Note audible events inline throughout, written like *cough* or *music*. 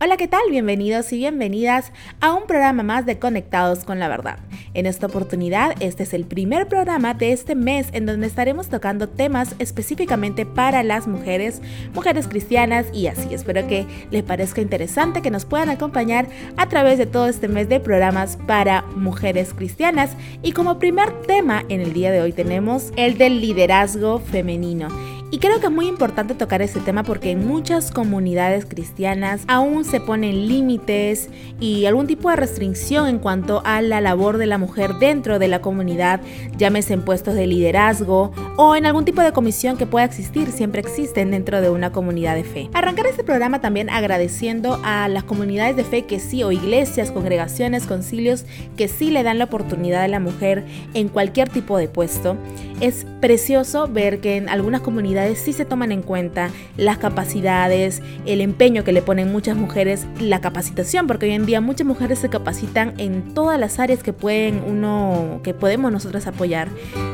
Hola, ¿qué tal? Bienvenidos y bienvenidas a un programa más de Conectados con la Verdad. En esta oportunidad, este es el primer programa de este mes en donde estaremos tocando temas específicamente para las mujeres, mujeres cristianas y así. Espero que les parezca interesante que nos puedan acompañar a través de todo este mes de programas para mujeres cristianas. Y como primer tema en el día de hoy tenemos el del liderazgo femenino. Y creo que es muy importante tocar este tema porque en muchas comunidades cristianas aún se ponen límites y algún tipo de restricción en cuanto a la labor de la mujer dentro de la comunidad, llámese en puestos de liderazgo o en algún tipo de comisión que pueda existir, siempre existen dentro de una comunidad de fe. Arrancar este programa también agradeciendo a las comunidades de fe que sí, o iglesias, congregaciones, concilios, que sí le dan la oportunidad a la mujer en cualquier tipo de puesto. Es precioso ver que en algunas comunidades sí se toman en cuenta las capacidades, el empeño que le ponen muchas mujeres, la capacitación, porque hoy en día muchas mujeres se capacitan en todas las áreas que pueden uno, que podemos nosotros apoyar.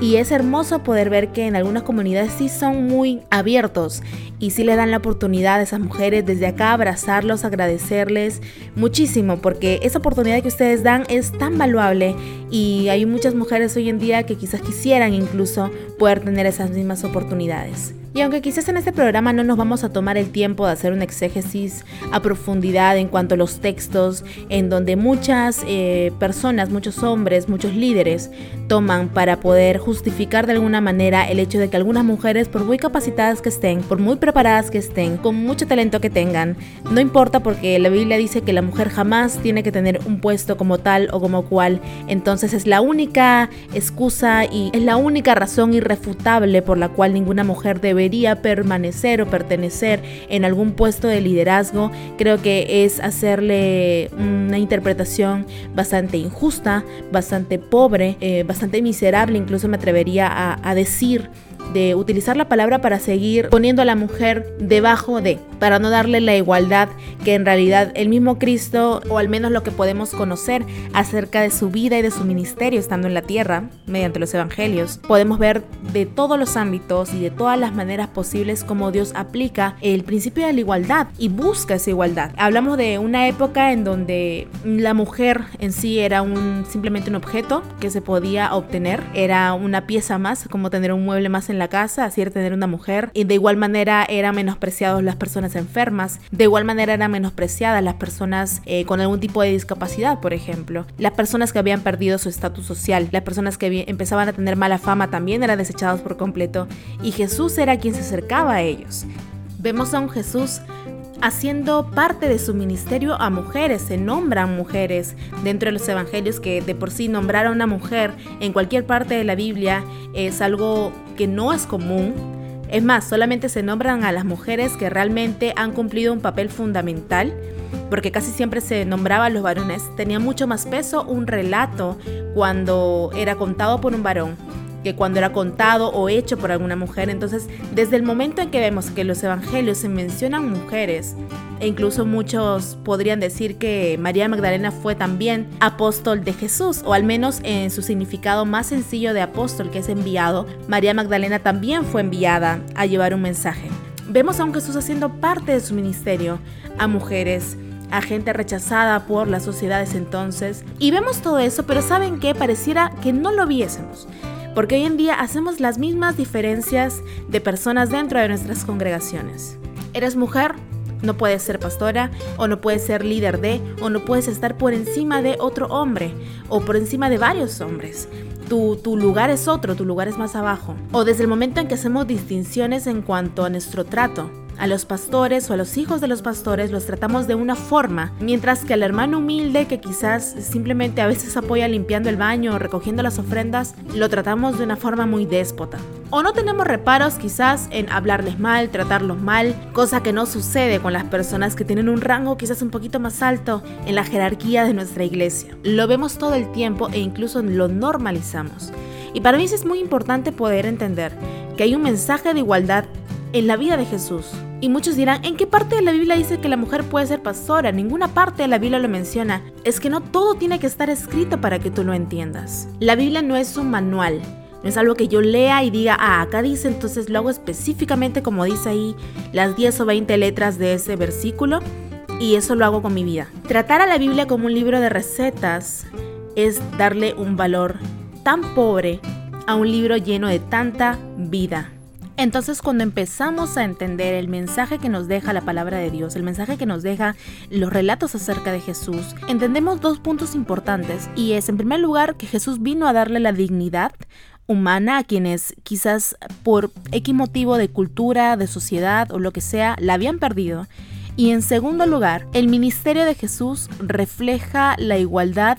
Y es hermoso poder ver que en algunas comunidades sí son muy abiertos y sí le dan la oportunidad a esas mujeres desde acá abrazarlos, agradecerles muchísimo, porque esa oportunidad que ustedes dan es tan valuable y hay muchas mujeres hoy en día que quizás quisieran incluso poder tener esas mismas oportunidades. Y aunque quizás en este programa no nos vamos a tomar el tiempo de hacer un exégesis a profundidad en cuanto a los textos, en donde muchas eh, personas, muchos hombres, muchos líderes toman para poder justificar de alguna manera el hecho de que algunas mujeres, por muy capacitadas que estén, por muy preparadas que estén, con mucho talento que tengan, no importa porque la Biblia dice que la mujer jamás tiene que tener un puesto como tal o como cual, entonces es la única excusa y es la única razón irrefutable por la cual ninguna mujer debe permanecer o pertenecer en algún puesto de liderazgo, creo que es hacerle una interpretación bastante injusta, bastante pobre, eh, bastante miserable, incluso me atrevería a, a decir de utilizar la palabra para seguir poniendo a la mujer debajo de, para no darle la igualdad que en realidad el mismo Cristo, o al menos lo que podemos conocer acerca de su vida y de su ministerio estando en la tierra, mediante los evangelios, podemos ver de todos los ámbitos y de todas las maneras posibles cómo Dios aplica el principio de la igualdad y busca esa igualdad. Hablamos de una época en donde la mujer en sí era un, simplemente un objeto que se podía obtener, era una pieza más, como tener un mueble más en la casa, así era tener una mujer. Y de igual manera eran menospreciados las personas enfermas. De igual manera eran menospreciadas las personas eh, con algún tipo de discapacidad, por ejemplo. Las personas que habían perdido su estatus social, las personas que empezaban a tener mala fama también eran desechados por completo. Y Jesús era quien se acercaba a ellos. Vemos a un Jesús haciendo parte de su ministerio a mujeres, se nombran mujeres dentro de los evangelios que de por sí nombrar a una mujer en cualquier parte de la Biblia es algo que no es común. Es más, solamente se nombran a las mujeres que realmente han cumplido un papel fundamental, porque casi siempre se nombraba a los varones. Tenía mucho más peso un relato cuando era contado por un varón que cuando era contado o hecho por alguna mujer. Entonces, desde el momento en que vemos que los evangelios se mencionan mujeres, e incluso muchos podrían decir que María Magdalena fue también apóstol de Jesús, o al menos en su significado más sencillo de apóstol, que es enviado, María Magdalena también fue enviada a llevar un mensaje. Vemos a un Jesús haciendo parte de su ministerio a mujeres, a gente rechazada por las sociedades entonces. Y vemos todo eso, pero ¿saben qué? Pareciera que no lo viésemos porque hoy en día hacemos las mismas diferencias de personas dentro de nuestras congregaciones. Eres mujer, no puedes ser pastora, o no puedes ser líder de, o no puedes estar por encima de otro hombre, o por encima de varios hombres. Tu, tu, lugar es otro, tu lugar es más abajo. O desde el momento en que hacemos distinciones en cuanto a nuestro trato. A los pastores o a los hijos de los pastores los tratamos de una forma, mientras que al hermano humilde que quizás simplemente a veces apoya limpiando el baño o recogiendo las ofrendas, lo tratamos de una forma muy déspota. O no tenemos reparos quizás en hablarles mal, tratarlos mal, cosa que no sucede con las personas que tienen un rango quizás un poquito más alto en la jerarquía de nuestra iglesia. Lo vemos todo el tiempo e incluso lo normalizamos. Y para mí es muy importante poder entender que hay un mensaje de igualdad en la vida de Jesús. Y muchos dirán, ¿en qué parte de la Biblia dice que la mujer puede ser pastora? Ninguna parte de la Biblia lo menciona. Es que no todo tiene que estar escrito para que tú lo entiendas. La Biblia no es un manual. No es algo que yo lea y diga, ah, acá dice, entonces lo hago específicamente como dice ahí las 10 o 20 letras de ese versículo y eso lo hago con mi vida. Tratar a la Biblia como un libro de recetas es darle un valor tan pobre a un libro lleno de tanta vida. Entonces cuando empezamos a entender el mensaje que nos deja la palabra de Dios, el mensaje que nos deja los relatos acerca de Jesús, entendemos dos puntos importantes y es en primer lugar que Jesús vino a darle la dignidad humana a quienes quizás por X motivo de cultura, de sociedad o lo que sea, la habían perdido. Y en segundo lugar, el ministerio de Jesús refleja la igualdad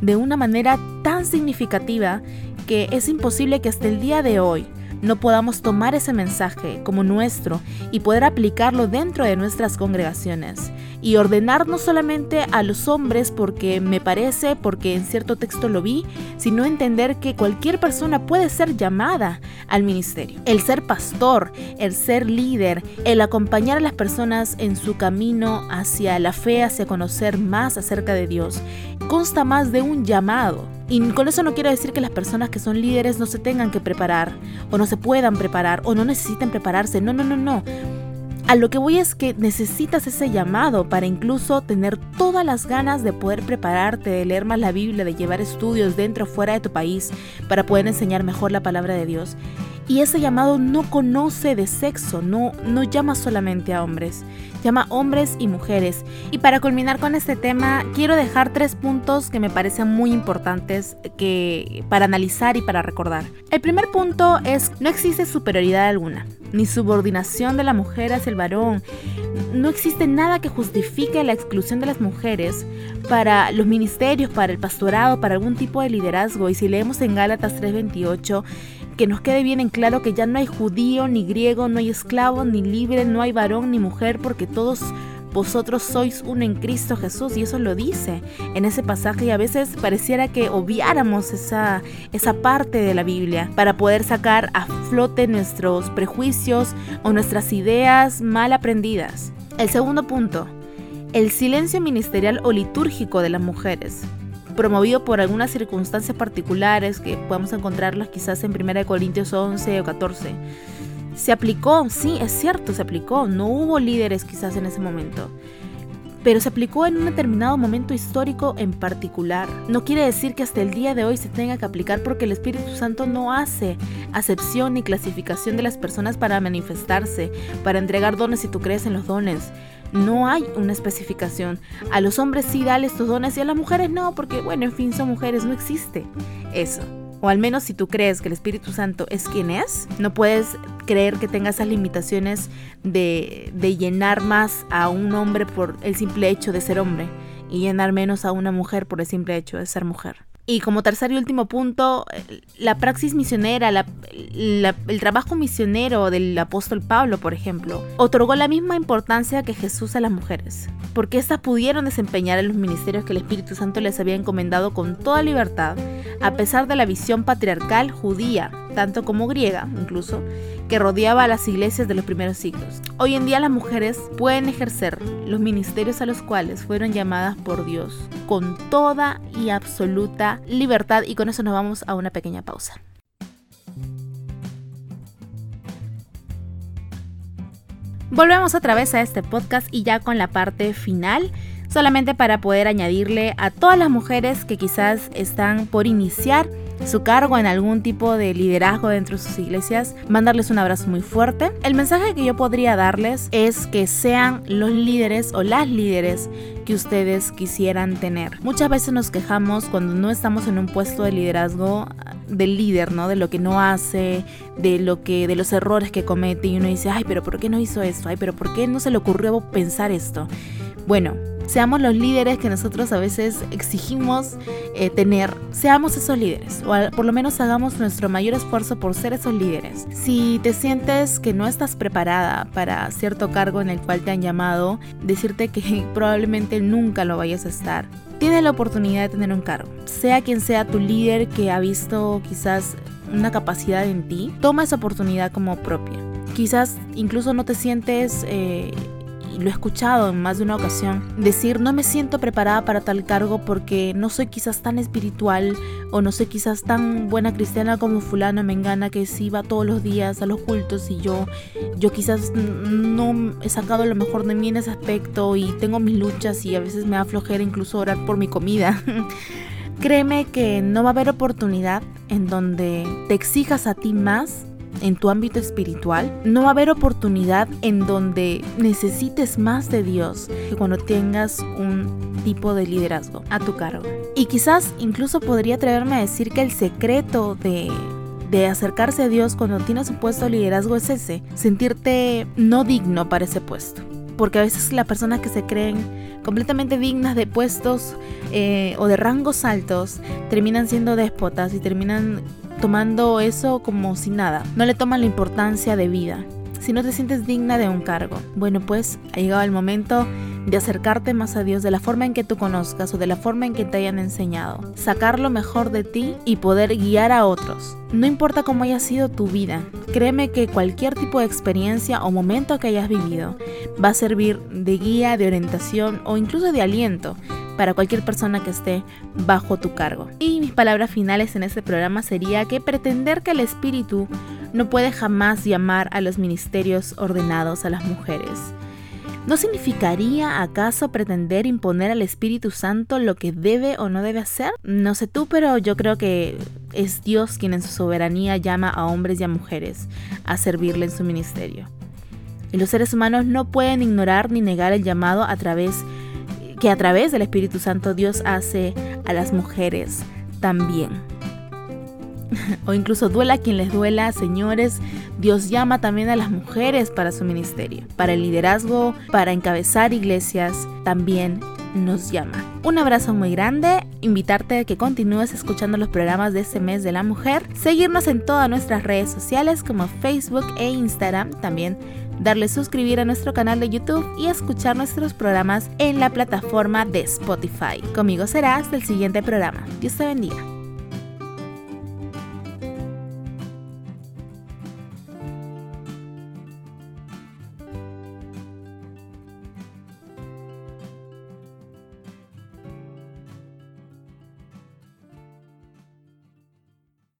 de una manera tan significativa que es imposible que hasta el día de hoy no podamos tomar ese mensaje como nuestro y poder aplicarlo dentro de nuestras congregaciones y ordenar no solamente a los hombres porque me parece, porque en cierto texto lo vi, sino entender que cualquier persona puede ser llamada al ministerio. El ser pastor, el ser líder, el acompañar a las personas en su camino hacia la fe, hacia conocer más acerca de Dios, consta más de un llamado. Y con eso no quiero decir que las personas que son líderes no se tengan que preparar, o no se puedan preparar, o no necesiten prepararse. No, no, no, no. A lo que voy es que necesitas ese llamado para incluso tener todas las ganas de poder prepararte, de leer más la Biblia, de llevar estudios dentro o fuera de tu país para poder enseñar mejor la palabra de Dios. Y ese llamado no conoce de sexo, no, no llama solamente a hombres, llama hombres y mujeres. Y para culminar con este tema, quiero dejar tres puntos que me parecen muy importantes que, para analizar y para recordar. El primer punto es, no existe superioridad alguna, ni subordinación de la mujer hacia el varón. No existe nada que justifique la exclusión de las mujeres para los ministerios, para el pastorado, para algún tipo de liderazgo. Y si leemos en Gálatas 3:28, que nos quede bien en claro que ya no hay judío ni griego, no hay esclavo ni libre, no hay varón ni mujer, porque todos vosotros sois uno en Cristo Jesús y eso lo dice en ese pasaje y a veces pareciera que obviáramos esa, esa parte de la Biblia para poder sacar a flote nuestros prejuicios o nuestras ideas mal aprendidas. El segundo punto, el silencio ministerial o litúrgico de las mujeres promovido por algunas circunstancias particulares que podemos encontrarlas quizás en 1 Corintios 11 o 14. Se aplicó, sí, es cierto, se aplicó. No hubo líderes quizás en ese momento. Pero se aplicó en un determinado momento histórico en particular. No quiere decir que hasta el día de hoy se tenga que aplicar porque el Espíritu Santo no hace acepción ni clasificación de las personas para manifestarse, para entregar dones si tú crees en los dones. No hay una especificación. A los hombres sí dale estos dones y a las mujeres no, porque bueno, en fin, son mujeres, no existe eso. O al menos si tú crees que el Espíritu Santo es quien es, no puedes creer que tenga esas limitaciones de, de llenar más a un hombre por el simple hecho de ser hombre y llenar menos a una mujer por el simple hecho de ser mujer. Y como tercer y último punto, la praxis misionera, el trabajo misionero del apóstol Pablo, por ejemplo, otorgó la misma importancia que Jesús a las mujeres, porque éstas pudieron desempeñar en los ministerios que el Espíritu Santo les había encomendado con toda libertad, a pesar de la visión patriarcal judía, tanto como griega incluso, que rodeaba a las iglesias de los primeros siglos. Hoy en día las mujeres pueden ejercer los ministerios a los cuales fueron llamadas por Dios con toda y absoluta libertad y con eso nos vamos a una pequeña pausa. Volvemos otra vez a este podcast y ya con la parte final, solamente para poder añadirle a todas las mujeres que quizás están por iniciar su cargo en algún tipo de liderazgo dentro de sus iglesias, mandarles un abrazo muy fuerte. El mensaje que yo podría darles es que sean los líderes o las líderes que ustedes quisieran tener. Muchas veces nos quejamos cuando no estamos en un puesto de liderazgo del líder, ¿no? De lo que no hace, de lo que de los errores que comete y uno dice, "Ay, pero ¿por qué no hizo esto? Ay, pero ¿por qué no se le ocurrió pensar esto?" Bueno, seamos los líderes que nosotros a veces exigimos eh, tener, seamos esos líderes, o por lo menos hagamos nuestro mayor esfuerzo por ser esos líderes. Si te sientes que no estás preparada para cierto cargo en el cual te han llamado, decirte que *laughs* probablemente nunca lo vayas a estar. Tienes la oportunidad de tener un cargo. Sea quien sea tu líder que ha visto quizás una capacidad en ti, toma esa oportunidad como propia. Quizás incluso no te sientes... Eh, lo he escuchado en más de una ocasión, decir no me siento preparada para tal cargo porque no soy quizás tan espiritual o no soy quizás tan buena cristiana como fulano mengana que sí va todos los días a los cultos y yo, yo quizás no he sacado lo mejor de mí en ese aspecto y tengo mis luchas y a veces me da flojera incluso orar por mi comida. *laughs* Créeme que no va a haber oportunidad en donde te exijas a ti más en tu ámbito espiritual, no va a haber oportunidad en donde necesites más de Dios que cuando tengas un tipo de liderazgo a tu cargo. Y quizás incluso podría atreverme a decir que el secreto de de acercarse a Dios cuando tienes un puesto de liderazgo es ese, sentirte no digno para ese puesto. Porque a veces las personas que se creen completamente dignas de puestos eh, o de rangos altos terminan siendo déspotas y terminan tomando eso como si nada. No le toman la importancia de vida. Si no te sientes digna de un cargo, bueno pues ha llegado el momento de acercarte más a Dios de la forma en que tú conozcas o de la forma en que te hayan enseñado, sacar lo mejor de ti y poder guiar a otros. No importa cómo haya sido tu vida, créeme que cualquier tipo de experiencia o momento que hayas vivido va a servir de guía, de orientación o incluso de aliento para cualquier persona que esté bajo tu cargo. Y mis palabras finales en este programa sería que pretender que el espíritu no puede jamás llamar a los ministerios ordenados a las mujeres. ¿No significaría acaso pretender imponer al Espíritu Santo lo que debe o no debe hacer? No sé tú, pero yo creo que es Dios quien en su soberanía llama a hombres y a mujeres a servirle en su ministerio. Y los seres humanos no pueden ignorar ni negar el llamado a través que a través del Espíritu Santo Dios hace a las mujeres también. *laughs* o incluso duela quien les duela, señores, Dios llama también a las mujeres para su ministerio, para el liderazgo, para encabezar iglesias, también nos llama. Un abrazo muy grande, invitarte a que continúes escuchando los programas de este mes de la mujer, seguirnos en todas nuestras redes sociales como Facebook e Instagram, también darle suscribir a nuestro canal de YouTube y escuchar nuestros programas en la plataforma de Spotify. Conmigo será hasta el siguiente programa. Dios te bendiga.